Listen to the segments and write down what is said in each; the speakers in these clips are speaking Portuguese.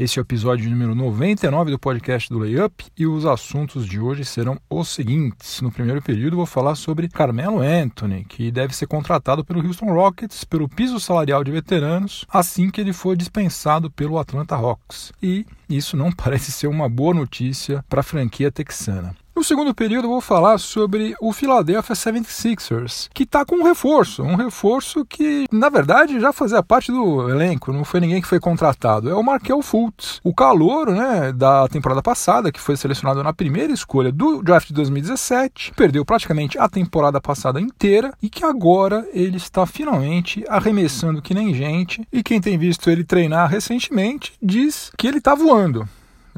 Esse é o episódio número 99 do podcast do Layup e os assuntos de hoje serão os seguintes. No primeiro período, vou falar sobre Carmelo Anthony, que deve ser contratado pelo Houston Rockets pelo piso salarial de veteranos assim que ele for dispensado pelo Atlanta Hawks. E isso não parece ser uma boa notícia para a franquia texana. No segundo período, eu vou falar sobre o Philadelphia 76ers, que está com um reforço, um reforço que, na verdade, já fazia parte do elenco, não foi ninguém que foi contratado, é o Markel Fultz, o calouro né, da temporada passada, que foi selecionado na primeira escolha do draft de 2017, perdeu praticamente a temporada passada inteira e que agora ele está finalmente arremessando que nem gente, e quem tem visto ele treinar recentemente diz que ele está voando.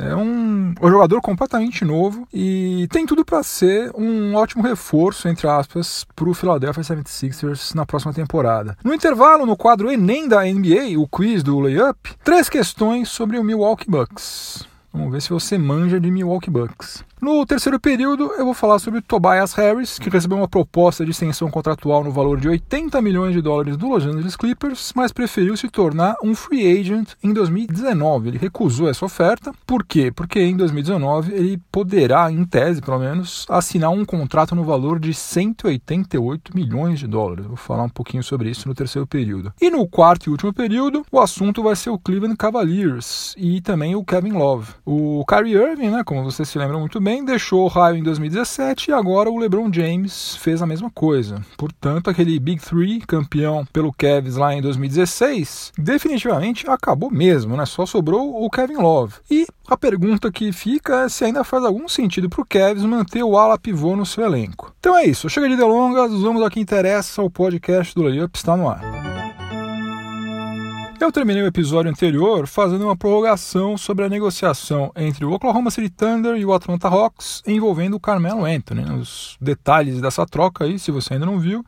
É um, um jogador completamente novo e tem tudo para ser um ótimo reforço, entre aspas, para o Philadelphia 76ers na próxima temporada. No intervalo, no quadro Enem da NBA, o quiz do Layup, três questões sobre o Milwaukee Bucks. Vamos ver se você manja de Milwaukee Bucks. No terceiro período, eu vou falar sobre Tobias Harris, que recebeu uma proposta de extensão contratual no valor de 80 milhões de dólares do Los Angeles Clippers, mas preferiu se tornar um free agent em 2019. Ele recusou essa oferta. Por quê? Porque em 2019 ele poderá, em tese pelo menos, assinar um contrato no valor de 188 milhões de dólares. Vou falar um pouquinho sobre isso no terceiro período. E no quarto e último período, o assunto vai ser o Cleveland Cavaliers e também o Kevin Love. O Kyrie Irving, né, como vocês se lembram muito bem, deixou o raio em 2017 e agora o LeBron James fez a mesma coisa. Portanto, aquele Big Three, campeão pelo Cavs lá em 2016, definitivamente acabou mesmo, né? Só sobrou o Kevin Love. E a pergunta que fica é se ainda faz algum sentido para o Cavs manter o ala pivô no seu elenco. Então é isso, chega de delongas, vamos ao que interessa, o podcast do Layup está no ar. Eu terminei o episódio anterior fazendo uma prorrogação sobre a negociação entre o Oklahoma City Thunder e o Atlanta Hawks envolvendo o Carmelo Anthony. Os detalhes dessa troca aí, se você ainda não viu,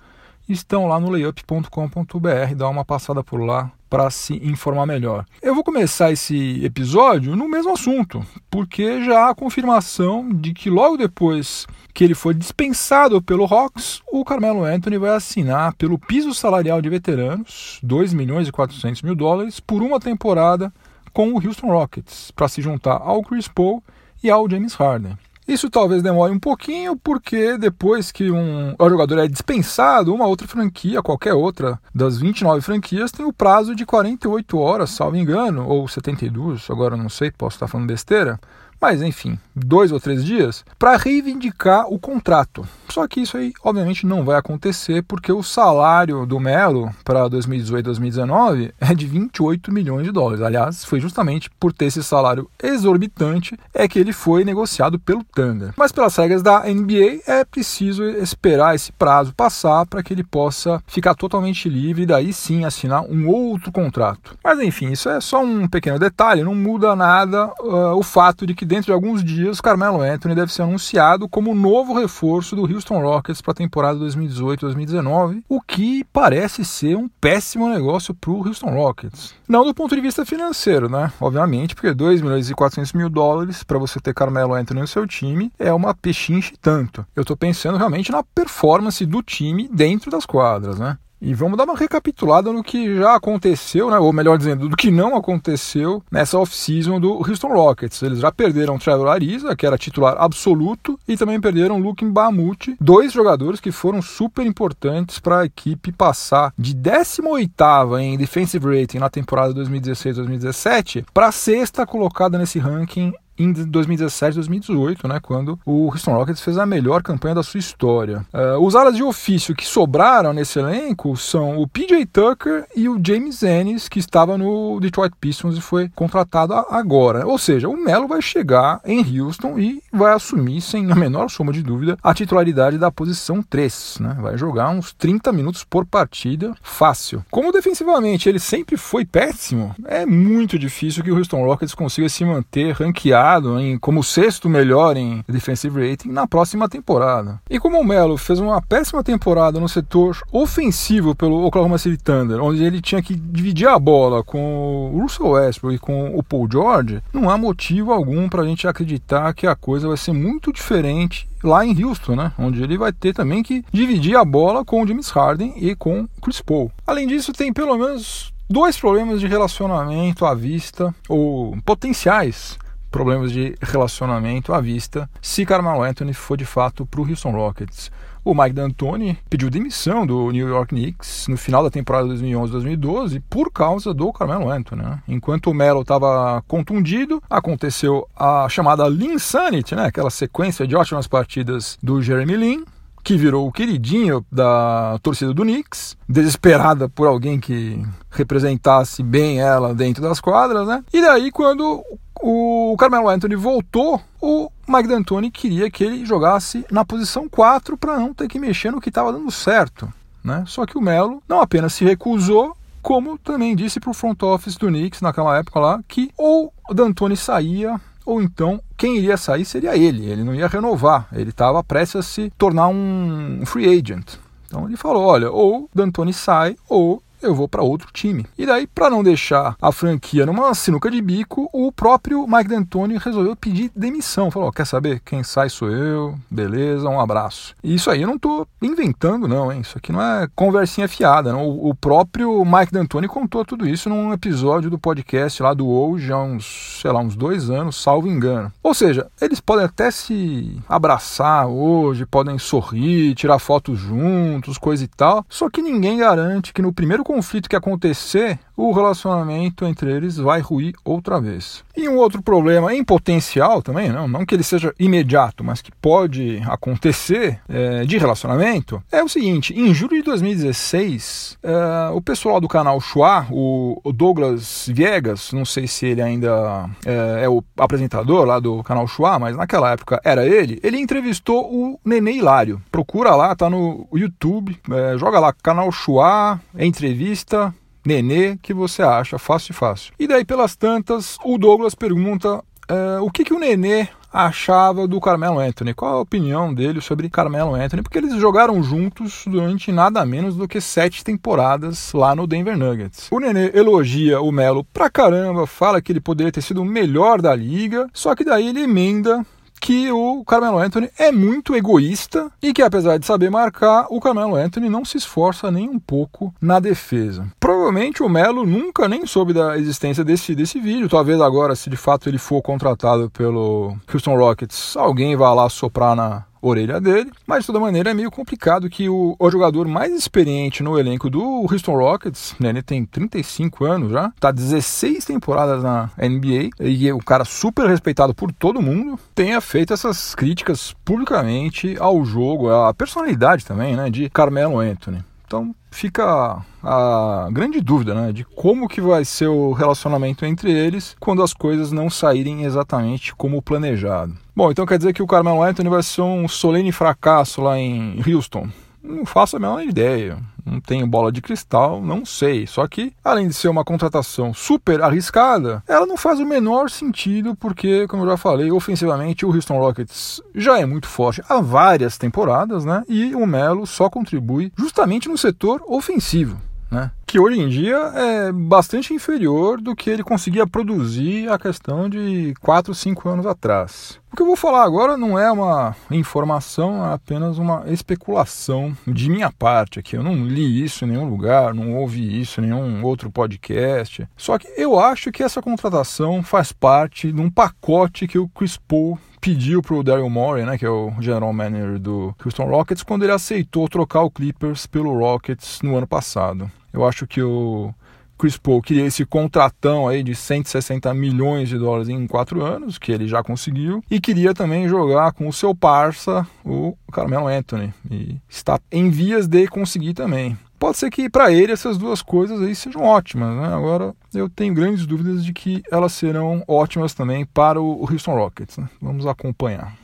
estão lá no layup.com.br. Dá uma passada por lá para se informar melhor. Eu vou começar esse episódio no mesmo assunto, porque já há confirmação de que logo depois que ele foi dispensado pelo Hawks, o Carmelo Anthony vai assinar pelo piso salarial de veteranos, 2 milhões e 400 mil dólares, por uma temporada com o Houston Rockets, para se juntar ao Chris Paul e ao James Harden. Isso talvez demore um pouquinho, porque depois que um jogador é dispensado, uma outra franquia, qualquer outra das 29 franquias, tem o prazo de 48 horas, salvo engano, ou 72, agora não sei, posso estar falando besteira, mas enfim, dois ou três dias, para reivindicar o contrato. Só que isso aí, obviamente, não vai acontecer porque o salário do Melo para 2018-2019 é de 28 milhões de dólares. Aliás, foi justamente por ter esse salário exorbitante é que ele foi negociado pelo Thunder. Mas pelas regras da NBA é preciso esperar esse prazo passar para que ele possa ficar totalmente livre e daí sim assinar um outro contrato. Mas enfim, isso é só um pequeno detalhe, não muda nada uh, o fato de que dentro de alguns dias, Carmelo Anthony deve ser anunciado como novo reforço do Houston Rockets para a temporada 2018-2019, o que parece ser um péssimo negócio para o Houston Rockets. Não do ponto de vista financeiro, né? Obviamente, porque 2 milhões e 400 mil dólares para você ter Carmelo Anthony no seu time é uma pechinche tanto. Eu estou pensando realmente na performance do time dentro das quadras, né? E vamos dar uma recapitulada no que já aconteceu, né? ou melhor dizendo, do que não aconteceu nessa off-season do Houston Rockets. Eles já perderam Trevor Ariza, que era titular absoluto, e também perderam Luke Mbamute, dois jogadores que foram super importantes para a equipe passar de 18ª em defensive rating na temporada 2016-2017 para sexta colocada nesse ranking em 2017 2018, né, quando o Houston Rockets fez a melhor campanha da sua história. Uh, os alas de ofício que sobraram nesse elenco são o PJ Tucker e o James Ennis, que estava no Detroit Pistons e foi contratado agora. Ou seja, o Melo vai chegar em Houston e vai assumir, sem a menor soma de dúvida, a titularidade da posição 3. Né? Vai jogar uns 30 minutos por partida, fácil. Como defensivamente ele sempre foi péssimo, é muito difícil que o Houston Rockets consiga se manter ranqueado ranqueado em, como sexto melhor em defensive rating na próxima temporada. E como o Melo fez uma péssima temporada no setor ofensivo pelo Oklahoma City Thunder, onde ele tinha que dividir a bola com o Russell Westbrook e com o Paul George, não há motivo algum para a gente acreditar que a coisa vai ser muito diferente lá em Houston, né? Onde ele vai ter também que dividir a bola com o James Harden e com Chris Paul. Além disso, tem pelo menos dois problemas de relacionamento à vista, ou potenciais problemas de relacionamento à vista, se Carmelo Anthony for de fato para o Houston Rockets. O Mike D'Antoni pediu demissão do New York Knicks no final da temporada 2011-2012 por causa do Carmelo Anthony. Né? Enquanto o Melo estava contundido, aconteceu a chamada Lin Sanity, né? aquela sequência de ótimas partidas do Jeremy Lin, que virou o queridinho da torcida do Knicks, desesperada por alguém que representasse bem ela dentro das quadras, né? E daí quando o Carmelo Anthony voltou, o Mike D'Antoni queria que ele jogasse na posição 4 para não ter que mexer no que estava dando certo. Né? Só que o Melo não apenas se recusou, como também disse para o front office do Knicks naquela época lá, que ou o D'Antoni saía ou então quem iria sair seria ele, ele não ia renovar, ele estava prestes a se tornar um free agent. Então ele falou: olha, ou D'Antoni sai, ou eu vou para outro time. E daí, para não deixar a franquia numa sinuca de bico, o próprio Mike D'Antoni resolveu pedir demissão. Falou: quer saber? Quem sai sou eu, beleza, um abraço. E isso aí eu não estou inventando, não, hein? Isso aqui não é conversinha fiada, não. O próprio Mike D'Antoni contou tudo isso num episódio do podcast lá do hoje, há uns, sei lá, uns dois anos, salvo engano. Ou seja, eles podem até se abraçar hoje, podem sorrir, tirar fotos juntos, coisa e tal, só que ninguém garante que no primeiro conflito que acontecer, o relacionamento entre eles vai ruir outra vez. E um outro problema em potencial também, não, não que ele seja imediato, mas que pode acontecer é, de relacionamento, é o seguinte: em julho de 2016, é, o pessoal do canal Chua, o, o, Douglas Viegas, não sei se ele ainda é, é, o apresentador lá do canal Chua, mas naquela época era ele, ele entrevistou o Nenê Hilário. Procura lá, tá no YouTube, é, joga lá, canal Chua, entrevista entrevista, Nenê, que você acha fácil e fácil. E daí, pelas tantas, o Douglas pergunta é, o que, que o Nenê achava do Carmelo Anthony. Qual a opinião dele sobre Carmelo Anthony? Porque eles jogaram juntos durante nada menos do que sete temporadas lá no Denver Nuggets. O Nenê elogia o Melo pra caramba, fala que ele poderia ter sido o melhor da liga, só que daí ele emenda que o Carmelo Anthony é muito egoísta e que, apesar de saber marcar, o Carmelo Anthony não se esforça nem um pouco na defesa. Provavelmente o Melo nunca nem soube da existência desse, desse vídeo. Talvez agora, se de fato ele for contratado pelo Houston Rockets, alguém vá lá soprar na, orelha dele, mas de toda maneira é meio complicado que o, o jogador mais experiente no elenco do Houston Rockets, né, ele tem 35 anos já, tá 16 temporadas na NBA e é um cara super respeitado por todo mundo, tenha feito essas críticas publicamente ao jogo, à personalidade também, né, de Carmelo Anthony. Então fica a grande dúvida né, de como que vai ser o relacionamento entre eles quando as coisas não saírem exatamente como planejado. Bom, então quer dizer que o Carmelo Anthony vai ser um solene fracasso lá em Houston? Não faço a menor ideia. Não tenho bola de cristal, não sei. Só que, além de ser uma contratação super arriscada, ela não faz o menor sentido, porque, como eu já falei, ofensivamente o Houston Rockets já é muito forte há várias temporadas, né? E o Melo só contribui justamente no setor ofensivo né? que hoje em dia é bastante inferior do que ele conseguia produzir a questão de 4, 5 anos atrás. O que eu vou falar agora não é uma informação, é apenas uma especulação de minha parte aqui. Eu não li isso em nenhum lugar, não ouvi isso em nenhum outro podcast. Só que eu acho que essa contratação faz parte de um pacote que o Chris Paul pediu para o Daryl Morey, né, que é o general manager do Houston Rockets, quando ele aceitou trocar o Clippers pelo Rockets no ano passado. Eu acho que o Chris Paul queria esse contratão aí de 160 milhões de dólares em quatro anos, que ele já conseguiu, e queria também jogar com o seu parça, o Carmelo Anthony, e está em vias de conseguir também. Pode ser que para ele essas duas coisas aí sejam ótimas, né? Agora eu tenho grandes dúvidas de que elas serão ótimas também para o Houston Rockets. Né? Vamos acompanhar.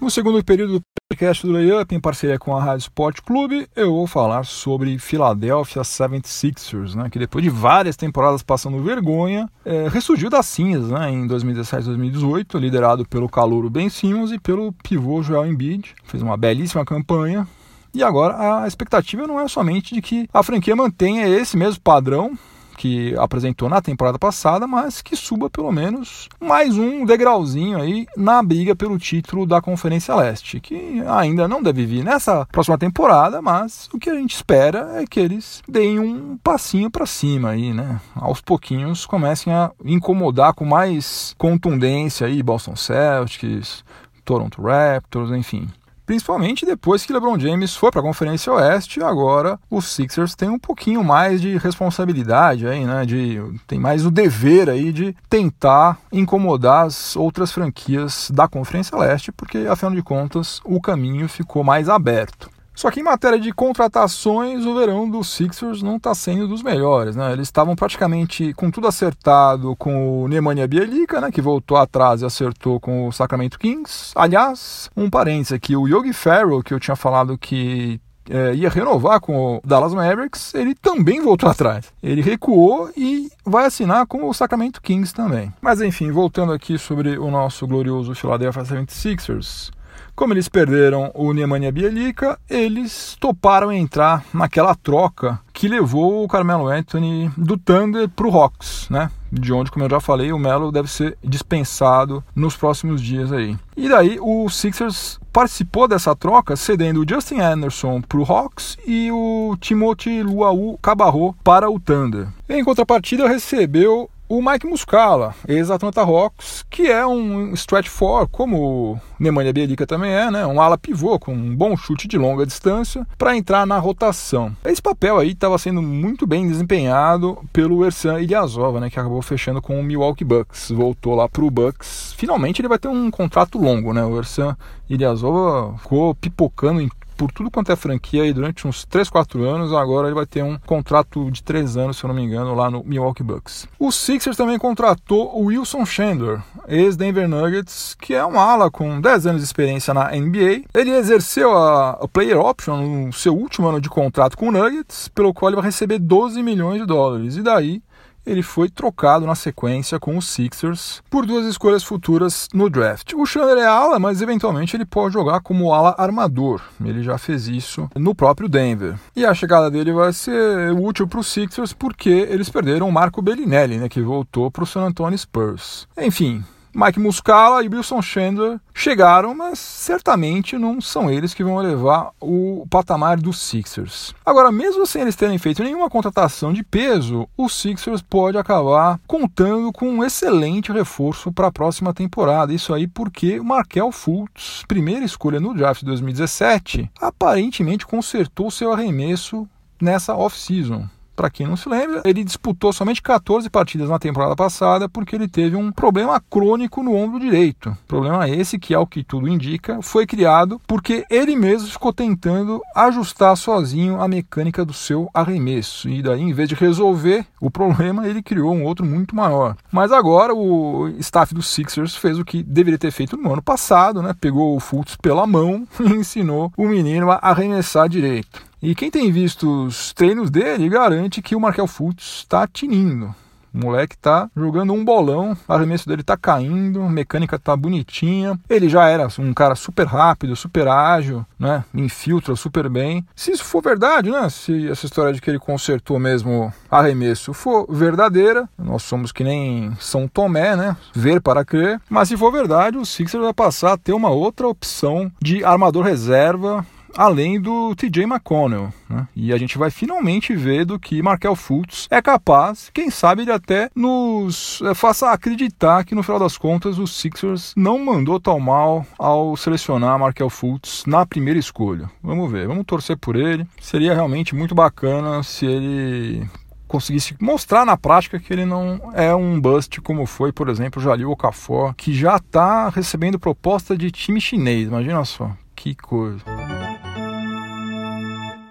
No segundo período podcast do Layup, em parceria com a Rádio Sport Clube, eu vou falar sobre Philadelphia 76ers, né, que depois de várias temporadas passando vergonha, é, ressurgiu das cinzas né, em 2017-2018, liderado pelo calouro Ben Simmons e pelo pivô Joel Embiid. Fez uma belíssima campanha, e agora a expectativa não é somente de que a franquia mantenha esse mesmo padrão que apresentou na temporada passada, mas que suba pelo menos mais um degrauzinho aí na briga pelo título da Conferência Leste, que ainda não deve vir nessa próxima temporada, mas o que a gente espera é que eles deem um passinho para cima aí, né? Aos pouquinhos comecem a incomodar com mais contundência aí Boston Celtics, Toronto Raptors, enfim. Principalmente depois que LeBron James foi para a Conferência Oeste, agora os Sixers têm um pouquinho mais de responsabilidade aí, né? De, tem mais o dever aí de tentar incomodar as outras franquias da Conferência Leste, porque afinal de contas o caminho ficou mais aberto. Só que em matéria de contratações, o verão dos Sixers não está sendo dos melhores. Né? Eles estavam praticamente com tudo acertado com o Nemanja Bielica, né? que voltou atrás e acertou com o Sacramento Kings. Aliás, um parênteses aqui, o Yogi Ferrell, que eu tinha falado que é, ia renovar com o Dallas Mavericks, ele também voltou atrás. Ele recuou e vai assinar com o Sacramento Kings também. Mas enfim, voltando aqui sobre o nosso glorioso Philadelphia 76ers. Como eles perderam o Nemanja Bielica, eles toparam entrar naquela troca que levou o Carmelo Anthony do Thunder para o Hawks, né? De onde, como eu já falei, o Melo deve ser dispensado nos próximos dias aí. E daí o Sixers participou dessa troca, cedendo o Justin Anderson para o Hawks e o Timothy Luau Cabarro para o Thunder. Em contrapartida, recebeu o Mike Muscala, ex-Atlanta Hawks, que é um stretch four, como o Nemanja Bielica também é, né? Um ala pivô com um bom chute de longa distância para entrar na rotação. Esse papel aí estava sendo muito bem desempenhado pelo Ersan Ilyasova, né? Que acabou fechando com o Milwaukee Bucks, voltou lá para o Bucks. Finalmente ele vai ter um contrato longo, né? O Ersan Ilyasova ficou pipocando em por tudo quanto é franquia aí durante uns 3, 4 anos. Agora ele vai ter um contrato de 3 anos, se eu não me engano, lá no Milwaukee Bucks. O Sixers também contratou o Wilson Chandler, ex-Denver Nuggets, que é um ala com 10 anos de experiência na NBA. Ele exerceu a, a player option no seu último ano de contrato com o Nuggets, pelo qual ele vai receber 12 milhões de dólares. E daí ele foi trocado na sequência com os Sixers por duas escolhas futuras no draft. O Chandler é ala, mas eventualmente ele pode jogar como ala armador. Ele já fez isso no próprio Denver. E a chegada dele vai ser útil para os Sixers porque eles perderam o Marco Bellinelli, né, que voltou para o San Antonio Spurs. Enfim, Mike Muscala e Wilson Chandler chegaram, mas certamente não são eles que vão levar o patamar dos Sixers. Agora, mesmo sem eles terem feito nenhuma contratação de peso, o Sixers pode acabar contando com um excelente reforço para a próxima temporada. Isso aí porque o Markel Fultz, primeira escolha no draft de 2017, aparentemente consertou seu arremesso nessa off-season. Para quem não se lembra, ele disputou somente 14 partidas na temporada passada porque ele teve um problema crônico no ombro direito. Problema esse que, ao que tudo indica, foi criado porque ele mesmo ficou tentando ajustar sozinho a mecânica do seu arremesso. E daí, em vez de resolver o problema, ele criou um outro muito maior. Mas agora o staff dos Sixers fez o que deveria ter feito no ano passado, né? Pegou o Fultz pela mão e ensinou o menino a arremessar direito. E quem tem visto os treinos dele garante que o Markel Fultz está tinindo. O moleque tá jogando um bolão, o arremesso dele tá caindo, a mecânica tá bonitinha. Ele já era um cara super rápido, super ágil, né? Infiltra super bem. Se isso for verdade, né? Se essa história de que ele consertou mesmo arremesso for verdadeira, nós somos que nem São Tomé, né? Ver para crer. Mas se for verdade, o Sixers vai passar a ter uma outra opção de armador reserva além do TJ McConnell. Né? E a gente vai finalmente ver do que Markel Fultz é capaz, quem sabe ele até nos é, faça acreditar que no final das contas o Sixers não mandou tão mal ao selecionar Markel Fultz na primeira escolha. Vamos ver, vamos torcer por ele. Seria realmente muito bacana se ele conseguisse mostrar na prática que ele não é um bust como foi, por exemplo, o Jalil Okafor, que já está recebendo proposta de time chinês. Imagina só, que coisa.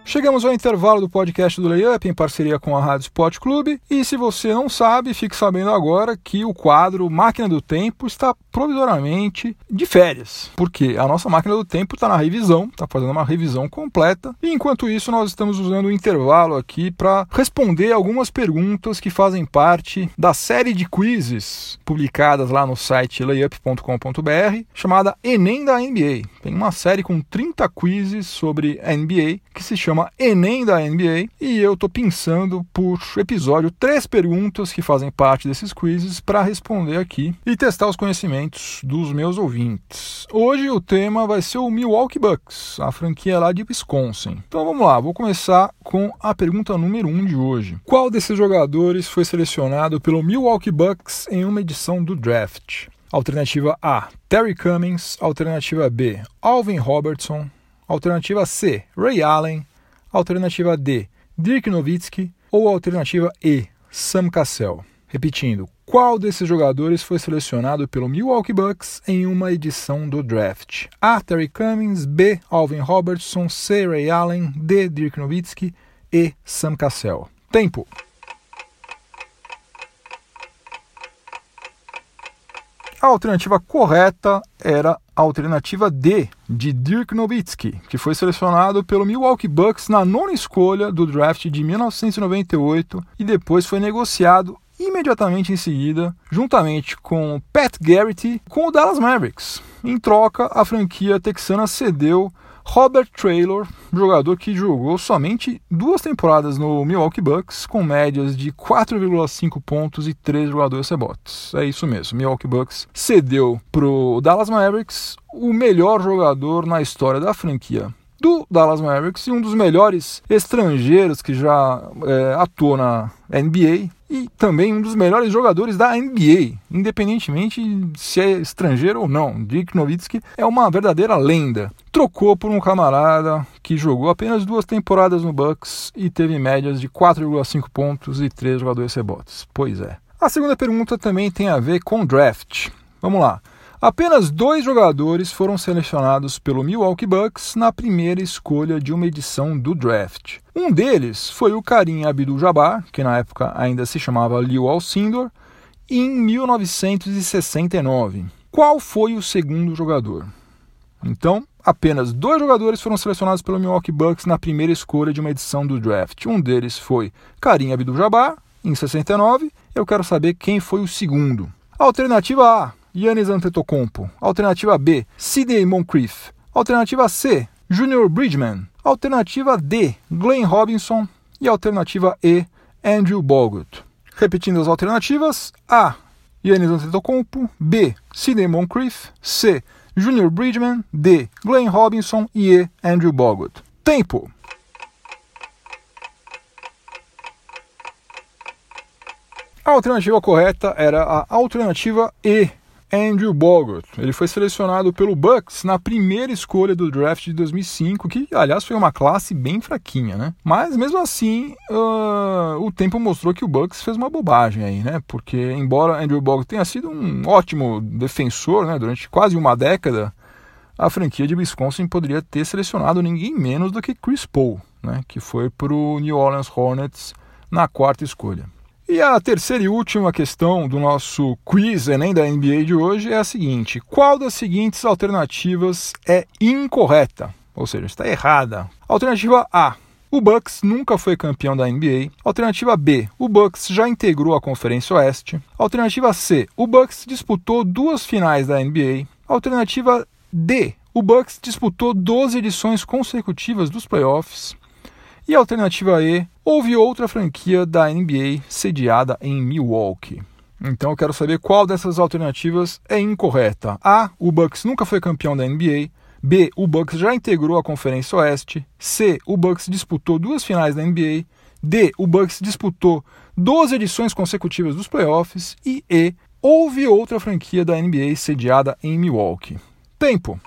Chegamos ao intervalo do podcast do Layup em parceria com a Rádio Sport Clube. E se você não sabe, fique sabendo agora que o quadro Máquina do Tempo está provisoriamente de férias. Porque a nossa máquina do tempo está na revisão, está fazendo uma revisão completa. E enquanto isso, nós estamos usando o intervalo aqui para responder algumas perguntas que fazem parte da série de quizzes publicadas lá no site layup.com.br, chamada Enem da NBA. Tem uma série com 30 quizzes sobre a NBA que se chama Enem da NBA e eu estou pensando por episódio três perguntas que fazem parte desses quizzes para responder aqui e testar os conhecimentos dos meus ouvintes. Hoje o tema vai ser o Milwaukee Bucks, a franquia lá de Wisconsin. Então vamos lá, vou começar com a pergunta número um de hoje. Qual desses jogadores foi selecionado pelo Milwaukee Bucks em uma edição do draft? Alternativa A, Terry Cummings. Alternativa B, Alvin Robertson. Alternativa C, Ray Allen. Alternativa D, Dirk Nowitzki ou alternativa E, Sam Cassell. Repetindo, qual desses jogadores foi selecionado pelo Milwaukee Bucks em uma edição do draft? A. Terry Cummings, B. Alvin Robertson, C. Ray Allen, D. Dirk Nowitzki e Sam Cassell. Tempo. A alternativa correta era a alternativa D, de Dirk Nowitzki, que foi selecionado pelo Milwaukee Bucks na nona escolha do draft de 1998 e depois foi negociado imediatamente em seguida, juntamente com Pat Garrity, com o Dallas Mavericks. Em troca, a franquia texana cedeu Robert Traylor, jogador que jogou somente duas temporadas no Milwaukee Bucks, com médias de 4,5 pontos e 3,2 rebotes. É isso mesmo, Milwaukee Bucks cedeu para o Dallas Mavericks o melhor jogador na história da franquia do Dallas Mavericks e um dos melhores estrangeiros que já é, atuou na NBA e também um dos melhores jogadores da NBA, independentemente se é estrangeiro ou não. Dick Nowitzki é uma verdadeira lenda. Trocou por um camarada que jogou apenas duas temporadas no Bucks e teve médias de 4,5 pontos e 3 jogadores rebotes. Pois é. A segunda pergunta também tem a ver com draft. Vamos lá. Apenas dois jogadores foram selecionados pelo Milwaukee Bucks na primeira escolha de uma edição do draft. Um deles foi o Karim Abdul-Jabbar, que na época ainda se chamava Liu Alcindor, em 1969. Qual foi o segundo jogador? Então, apenas dois jogadores foram selecionados pelo Milwaukee Bucks na primeira escolha de uma edição do draft. Um deles foi Karim Abdul-Jabbar, em 69. Eu quero saber quem foi o segundo. Alternativa A, Yannis Antetokounmpo. Alternativa B, Sidney Moncrief. Alternativa C, Junior Bridgman. Alternativa D, Glenn Robinson. E alternativa E, Andrew Bogut. Repetindo as alternativas: A. Yannis Antetokounmpo. B. Sidney Moncrief. C. Junior Bridgman. D. Glenn Robinson. E E. Andrew Bogut. Tempo! A alternativa correta era a alternativa E, Andrew Bogut. Ele foi selecionado pelo Bucks na primeira escolha do draft de 2005, que aliás foi uma classe bem fraquinha, né? Mas mesmo assim, uh, o tempo mostrou que o Bucks fez uma bobagem aí, né? Porque embora Andrew Bogut tenha sido um ótimo defensor, né, durante quase uma década, a franquia de Wisconsin poderia ter selecionado ninguém menos do que Chris Paul, né, que foi para o New Orleans Hornets na quarta escolha. E a terceira e última questão do nosso quiz Enem da NBA de hoje é a seguinte: qual das seguintes alternativas é incorreta? Ou seja, está errada. Alternativa A: o Bucks nunca foi campeão da NBA. Alternativa B: o Bucks já integrou a Conferência Oeste. Alternativa C: o Bucks disputou duas finais da NBA. Alternativa D: o Bucks disputou 12 edições consecutivas dos playoffs. E alternativa E, houve outra franquia da NBA sediada em Milwaukee. Então eu quero saber qual dessas alternativas é incorreta. A, o Bucks nunca foi campeão da NBA. B, o Bucks já integrou a Conferência Oeste. C, o Bucks disputou duas finais da NBA. D, o Bucks disputou 12 edições consecutivas dos playoffs. E E, houve outra franquia da NBA sediada em Milwaukee. Tempo.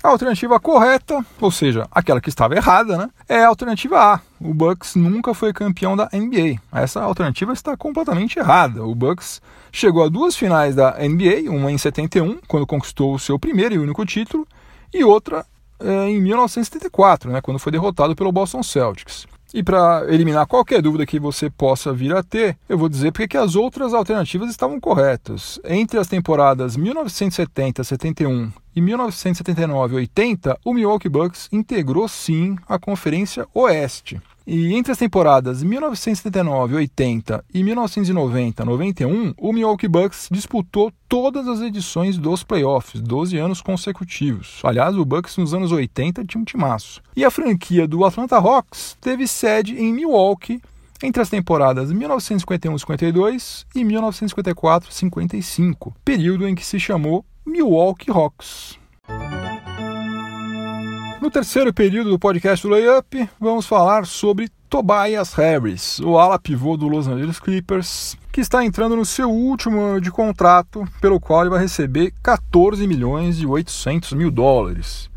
A alternativa correta, ou seja, aquela que estava errada, né, é a alternativa A. O Bucks nunca foi campeão da NBA. Essa alternativa está completamente errada. O Bucks chegou a duas finais da NBA, uma em 71, quando conquistou o seu primeiro e único título, e outra é, em 1974, né, quando foi derrotado pelo Boston Celtics. E para eliminar qualquer dúvida que você possa vir a ter, eu vou dizer porque que as outras alternativas estavam corretas. Entre as temporadas 1970-71 e 1979-80, o Milwaukee Bucks integrou sim a Conferência Oeste. E entre as temporadas 1979-80 e 1990-91, o Milwaukee Bucks disputou todas as edições dos playoffs, 12 anos consecutivos. Aliás, o Bucks nos anos 80 tinha um timaço. E a franquia do Atlanta Hawks teve sede em Milwaukee entre as temporadas 1951-52 e 1954-55, período em que se chamou Milwaukee Hawks. No terceiro período do podcast do Layup, vamos falar sobre Tobias Harris, o ala pivô do Los Angeles Clippers, que está entrando no seu último ano de contrato, pelo qual ele vai receber 14 milhões e 800 mil dólares.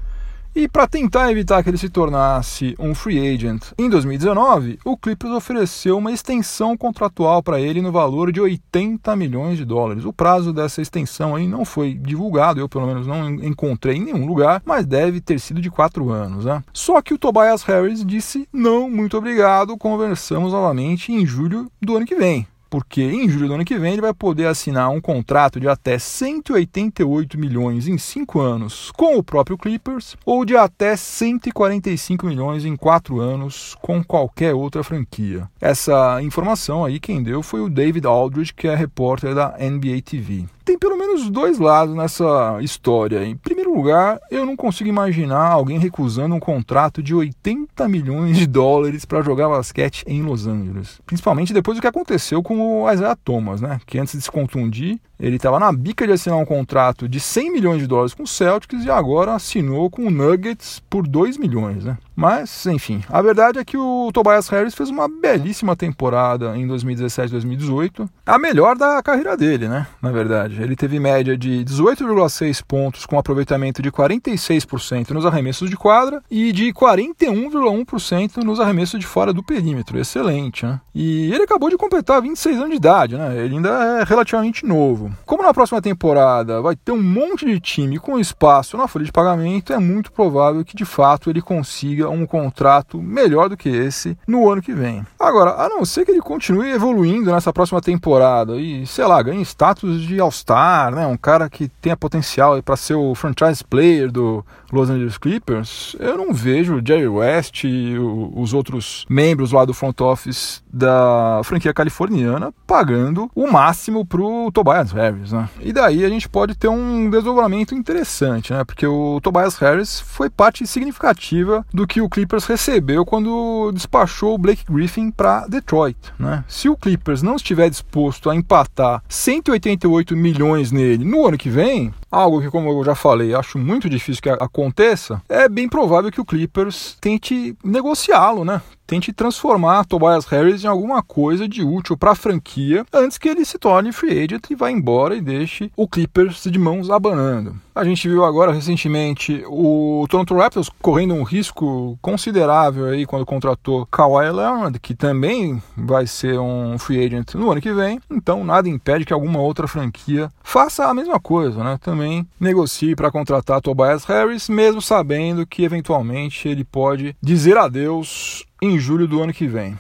E para tentar evitar que ele se tornasse um free agent em 2019, o Clippers ofereceu uma extensão contratual para ele no valor de 80 milhões de dólares. O prazo dessa extensão aí não foi divulgado, eu pelo menos não encontrei em nenhum lugar, mas deve ter sido de quatro anos. Né? Só que o Tobias Harris disse não, muito obrigado, conversamos novamente em julho do ano que vem porque em julho do ano que vem ele vai poder assinar um contrato de até 188 milhões em 5 anos com o próprio Clippers ou de até 145 milhões em 4 anos com qualquer outra franquia. Essa informação aí quem deu foi o David Aldridge, que é repórter da NBA TV tem pelo menos dois lados nessa história. Em primeiro lugar, eu não consigo imaginar alguém recusando um contrato de 80 milhões de dólares para jogar basquete em Los Angeles. Principalmente depois do que aconteceu com o Isaiah Thomas, né? Que antes de se contundir, ele estava na bica de assinar um contrato de 100 milhões de dólares com o Celtics e agora assinou com o Nuggets por 2 milhões, né? Mas, enfim, a verdade é que o Tobias Harris fez uma belíssima temporada em 2017-2018, a melhor da carreira dele, né? Na verdade, ele teve média de 18,6 pontos com aproveitamento de 46% nos arremessos de quadra e de 41,1% nos arremessos de fora do perímetro. Excelente, né? E ele acabou de completar 26 anos de idade, né? Ele ainda é relativamente novo. Como na próxima temporada vai ter um monte de time com espaço na folha de pagamento, é muito provável que de fato ele consiga um contrato melhor do que esse no ano que vem. Agora, a não ser que ele continue evoluindo nessa próxima temporada e, sei lá, ganhe status de All-Star, né? Um cara que tenha potencial para ser o franchise player do Los Angeles Clippers, eu não vejo o Jerry West e os outros membros lá do front office da franquia californiana pagando o máximo pro Tobias Harris, né? E daí a gente pode ter um desdobramento interessante, né? Porque o Tobias Harris foi parte significativa do que o Clippers recebeu quando despachou o Blake Griffin para Detroit, né? Se o Clippers não estiver disposto a empatar 188 milhões nele no ano que vem, algo que, como eu já falei, acho muito difícil que aconteça, é bem provável que o Clippers tente negociá-lo, né? Tente transformar Tobias Harris em alguma coisa de útil para a franquia antes que ele se torne free agent e vá embora e deixe o Clippers de mãos abanando. A gente viu agora recentemente o Toronto Raptors correndo um risco considerável aí quando contratou Kawhi Leonard, que também vai ser um free agent no ano que vem. Então nada impede que alguma outra franquia faça a mesma coisa, né? Também negocie para contratar Tobias Harris, mesmo sabendo que eventualmente ele pode dizer adeus em julho do ano que vem.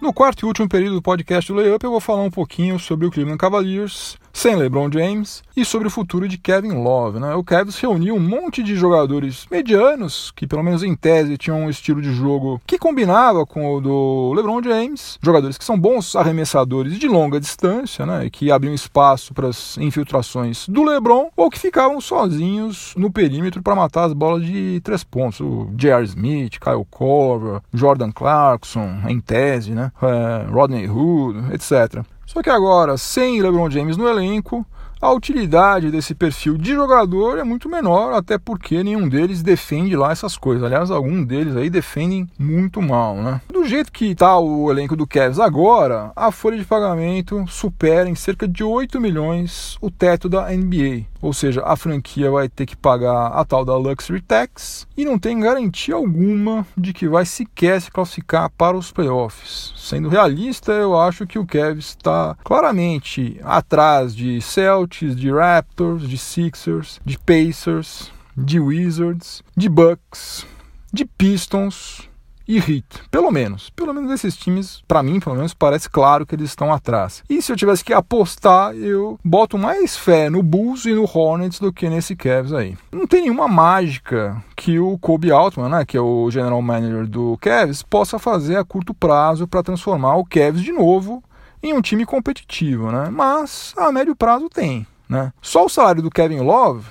No quarto e último período do podcast do Layup, eu vou falar um pouquinho sobre o Cleveland Cavaliers sem LeBron James, e sobre o futuro de Kevin Love. Né? O Cavs reuniu um monte de jogadores medianos, que pelo menos em tese tinham um estilo de jogo que combinava com o do LeBron James, jogadores que são bons arremessadores de longa distância, né? que abriam espaço para as infiltrações do LeBron, ou que ficavam sozinhos no perímetro para matar as bolas de três pontos. O J.R. Smith, Kyle Korver, Jordan Clarkson, em tese, né? É, Rodney Hood, etc. Só que agora, sem LeBron James no elenco, a utilidade desse perfil de jogador é muito menor, até porque nenhum deles defende lá essas coisas. Aliás, alguns deles aí defendem muito mal, né? Do do jeito que está o elenco do Cavs agora, a folha de pagamento supera em cerca de 8 milhões o teto da NBA. Ou seja, a franquia vai ter que pagar a tal da Luxury Tax e não tem garantia alguma de que vai sequer se classificar para os playoffs. Sendo realista, eu acho que o Cavs está claramente atrás de Celtics, de Raptors, de Sixers, de Pacers, de Wizards, de Bucks, de Pistons e Heat, pelo menos. Pelo menos esses times, para mim, pelo menos, parece claro que eles estão atrás. E se eu tivesse que apostar, eu boto mais fé no Bulls e no Hornets do que nesse Cavs aí. Não tem nenhuma mágica que o Kobe Altman, né, que é o general manager do Cavs, possa fazer a curto prazo para transformar o Cavs de novo em um time competitivo, né? Mas a médio prazo tem, né? Só o salário do Kevin Love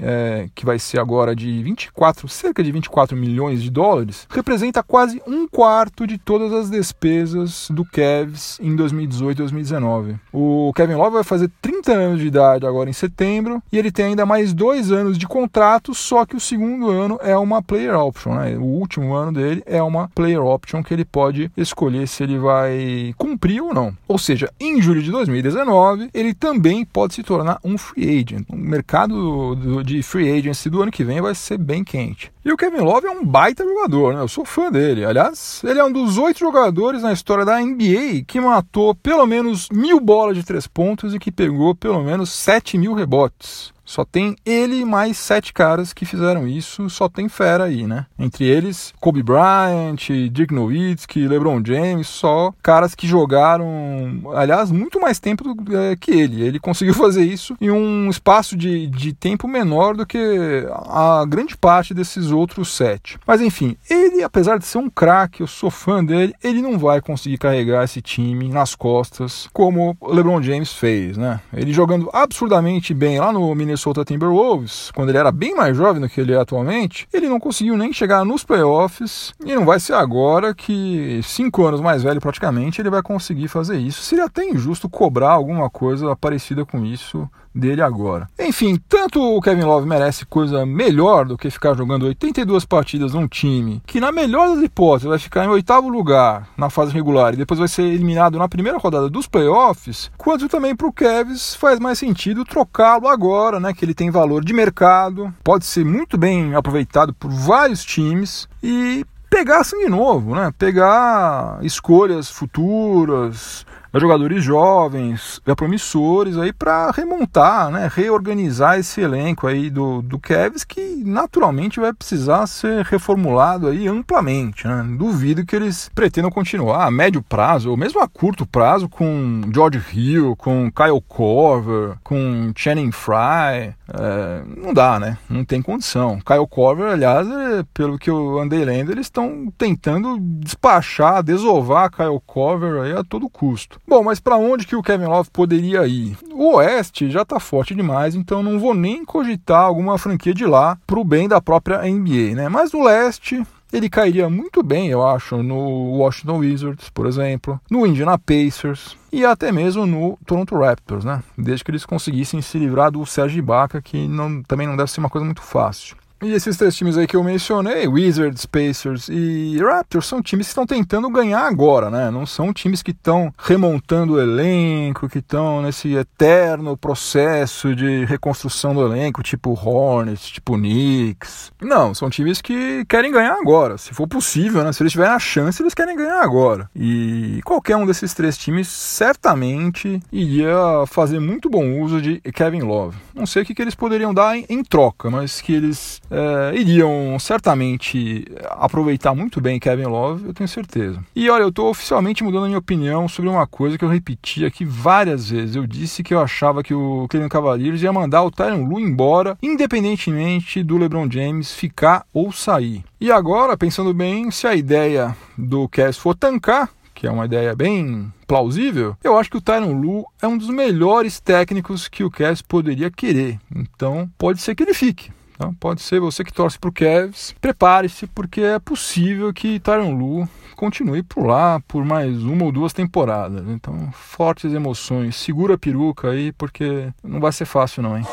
é, que vai ser agora de 24, cerca de 24 milhões de dólares, representa quase um quarto de todas as despesas do Cavs em 2018 e 2019. O Kevin Love vai fazer 30 anos de idade agora em setembro e ele tem ainda mais dois anos de contrato, só que o segundo ano é uma player option, né? O último ano dele é uma player option que ele pode escolher se ele vai cumprir ou não. Ou seja, em julho de 2019 ele também pode se tornar um free agent. O mercado do, de free agency do ano que vem vai ser bem quente. E o Kevin Love é um baita jogador, né? Eu sou fã dele. Aliás, ele é um dos oito jogadores na história da NBA que matou pelo menos mil bolas de três pontos e que pegou pelo menos sete mil rebotes. Só tem ele mais sete caras que fizeram isso, só tem fera aí, né? Entre eles, Kobe Bryant, Dirk Nowitzki, LeBron James, só caras que jogaram, aliás, muito mais tempo do, é, que ele. Ele conseguiu fazer isso em um espaço de, de tempo menor do que a grande parte desses outros sete. Mas enfim, ele, apesar de ser um craque, eu sou fã dele, ele não vai conseguir carregar esse time nas costas como LeBron James fez, né? Ele jogando absurdamente bem lá no Minnesota Timberwolves, quando ele era bem mais jovem do que ele é atualmente, ele não conseguiu nem chegar nos playoffs e não vai ser agora que, cinco anos mais velho praticamente, ele vai conseguir fazer isso. Seria até injusto cobrar alguma coisa parecida com isso dele agora. Enfim, tanto o Kevin Love merece coisa melhor do que ficar jogando 82 partidas num time que, na melhor das hipóteses, vai ficar em oitavo lugar na fase regular e depois vai ser eliminado na primeira rodada dos playoffs, quanto também para o Kevs faz mais sentido trocá-lo agora, né? Que ele tem valor de mercado, pode ser muito bem aproveitado por vários times e pegar sangue novo, né? Pegar escolhas futuras, jogadores jovens, promissores aí para remontar, né, reorganizar esse elenco aí do, do Cavs que naturalmente vai precisar ser reformulado aí amplamente. Né? Duvido que eles pretendam continuar a médio prazo ou mesmo a curto prazo com George Hill, com Kyle Korver, com Channing Fry. É, não dá, né? Não tem condição. Kyle Korver, aliás, é, pelo que eu andei lendo, eles estão tentando despachar, desovar Kyle Korver aí a todo custo. Bom, mas para onde que o Kevin Love poderia ir? O Oeste já está forte demais, então não vou nem cogitar alguma franquia de lá para o bem da própria NBA, né? Mas o Leste, ele cairia muito bem, eu acho, no Washington Wizards, por exemplo, no Indiana Pacers e até mesmo no Toronto Raptors, né? Desde que eles conseguissem se livrar do Serge Ibaka, que não, também não deve ser uma coisa muito fácil. E esses três times aí que eu mencionei, Wizards, Pacers e Raptors, são times que estão tentando ganhar agora, né? Não são times que estão remontando o elenco, que estão nesse eterno processo de reconstrução do elenco, tipo Hornets, tipo Knicks. Não, são times que querem ganhar agora, se for possível, né? Se eles tiverem a chance, eles querem ganhar agora. E qualquer um desses três times certamente iria fazer muito bom uso de Kevin Love. Não sei o que, que eles poderiam dar em, em troca, mas que eles é, iriam certamente aproveitar muito bem Kevin Love, eu tenho certeza. E olha, eu estou oficialmente mudando a minha opinião sobre uma coisa que eu repeti aqui várias vezes. Eu disse que eu achava que o Cleveland Cavaliers ia mandar o Tyron Lu embora, independentemente do LeBron James ficar ou sair. E agora, pensando bem, se a ideia do Cavs for tancar, que é uma ideia bem plausível, eu acho que o Tyron Lu é um dos melhores técnicos que o Cavs poderia querer. Então, pode ser que ele fique. Então, pode ser você que torce para o Cavs, prepare-se porque é possível que Tyron Lu continue por lá por mais uma ou duas temporadas. Então, fortes emoções, segura a peruca aí porque não vai ser fácil não, hein?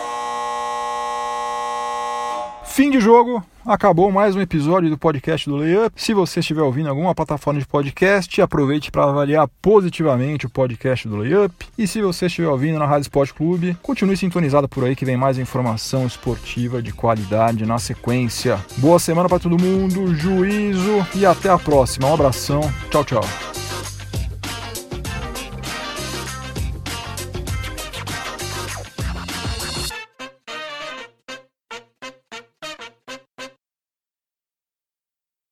Fim de jogo, acabou mais um episódio do podcast do Layup. Se você estiver ouvindo alguma plataforma de podcast, aproveite para avaliar positivamente o podcast do Layup. E se você estiver ouvindo na Rádio Esporte Clube, continue sintonizado por aí que vem mais informação esportiva de qualidade na sequência. Boa semana para todo mundo, juízo e até a próxima. Um abração, tchau, tchau.